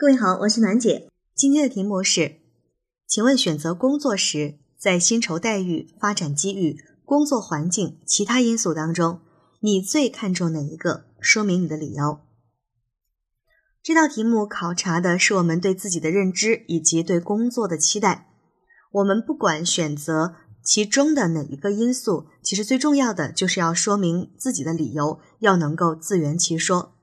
各位好，我是暖姐。今天的题目是，请问选择工作时，在薪酬待遇、发展机遇、工作环境其他因素当中，你最看重哪一个？说明你的理由。这道题目考察的是我们对自己的认知以及对工作的期待。我们不管选择其中的哪一个因素，其实最重要的就是要说明自己的理由，要能够自圆其说。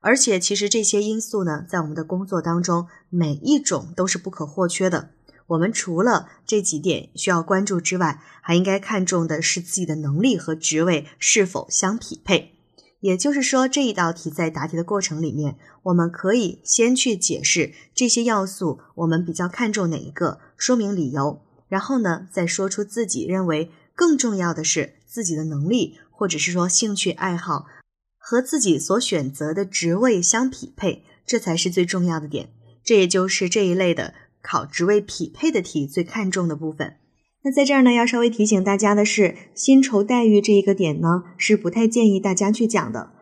而且，其实这些因素呢，在我们的工作当中，每一种都是不可或缺的。我们除了这几点需要关注之外，还应该看重的是自己的能力和职位是否相匹配。也就是说，这一道题在答题的过程里面，我们可以先去解释这些要素，我们比较看重哪一个，说明理由，然后呢，再说出自己认为更重要的是自己的能力，或者是说兴趣爱好。和自己所选择的职位相匹配，这才是最重要的点。这也就是这一类的考职位匹配的题最看重的部分。那在这儿呢，要稍微提醒大家的是，薪酬待遇这一个点呢，是不太建议大家去讲的。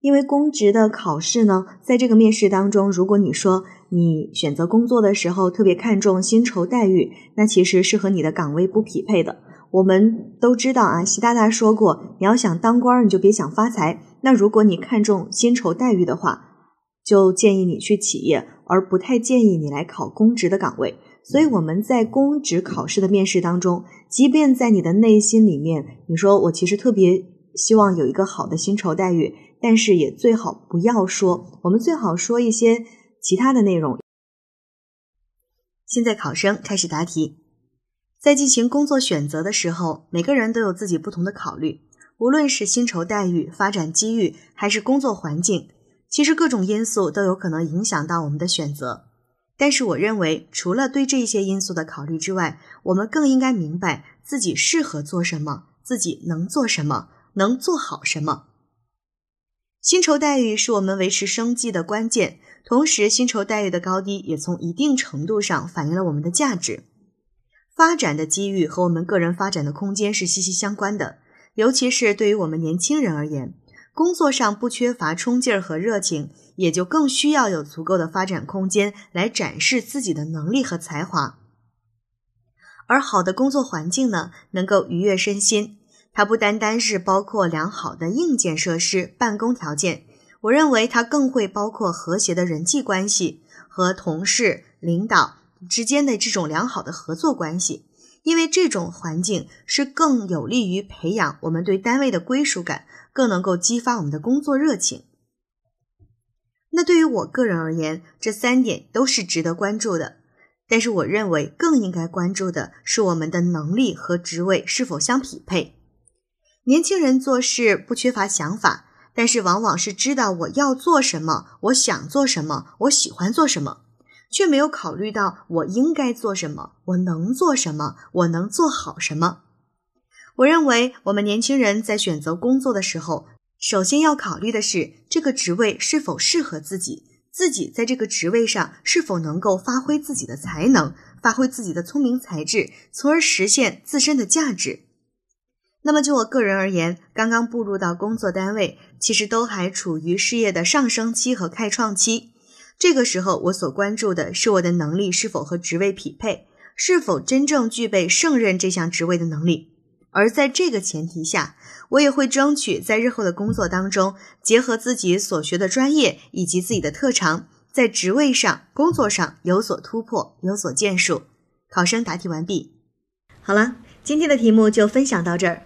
因为公职的考试呢，在这个面试当中，如果你说你选择工作的时候特别看重薪酬待遇，那其实是和你的岗位不匹配的。我们都知道啊，习大大说过，你要想当官，你就别想发财。那如果你看重薪酬待遇的话，就建议你去企业，而不太建议你来考公职的岗位。所以我们在公职考试的面试当中，即便在你的内心里面，你说我其实特别希望有一个好的薪酬待遇，但是也最好不要说，我们最好说一些其他的内容。现在考生开始答题。在进行工作选择的时候，每个人都有自己不同的考虑。无论是薪酬待遇、发展机遇，还是工作环境，其实各种因素都有可能影响到我们的选择。但是，我认为除了对这些因素的考虑之外，我们更应该明白自己适合做什么，自己能做什么，能做好什么。薪酬待遇是我们维持生计的关键，同时，薪酬待遇的高低也从一定程度上反映了我们的价值。发展的机遇和我们个人发展的空间是息息相关的，尤其是对于我们年轻人而言，工作上不缺乏冲劲儿和热情，也就更需要有足够的发展空间来展示自己的能力和才华。而好的工作环境呢，能够愉悦身心，它不单单是包括良好的硬件设施、办公条件，我认为它更会包括和谐的人际关系和同事、领导。之间的这种良好的合作关系，因为这种环境是更有利于培养我们对单位的归属感，更能够激发我们的工作热情。那对于我个人而言，这三点都是值得关注的。但是我认为更应该关注的是我们的能力和职位是否相匹配。年轻人做事不缺乏想法，但是往往是知道我要做什么，我想做什么，我喜欢做什么。却没有考虑到我应该做什么，我能做什么，我能做好什么。我认为我们年轻人在选择工作的时候，首先要考虑的是这个职位是否适合自己，自己在这个职位上是否能够发挥自己的才能，发挥自己的聪明才智，从而实现自身的价值。那么就我个人而言，刚刚步入到工作单位，其实都还处于事业的上升期和开创期。这个时候，我所关注的是我的能力是否和职位匹配，是否真正具备胜任这项职位的能力。而在这个前提下，我也会争取在日后的工作当中，结合自己所学的专业以及自己的特长，在职位上、工作上有所突破、有所建树。考生答题完毕。好了，今天的题目就分享到这儿。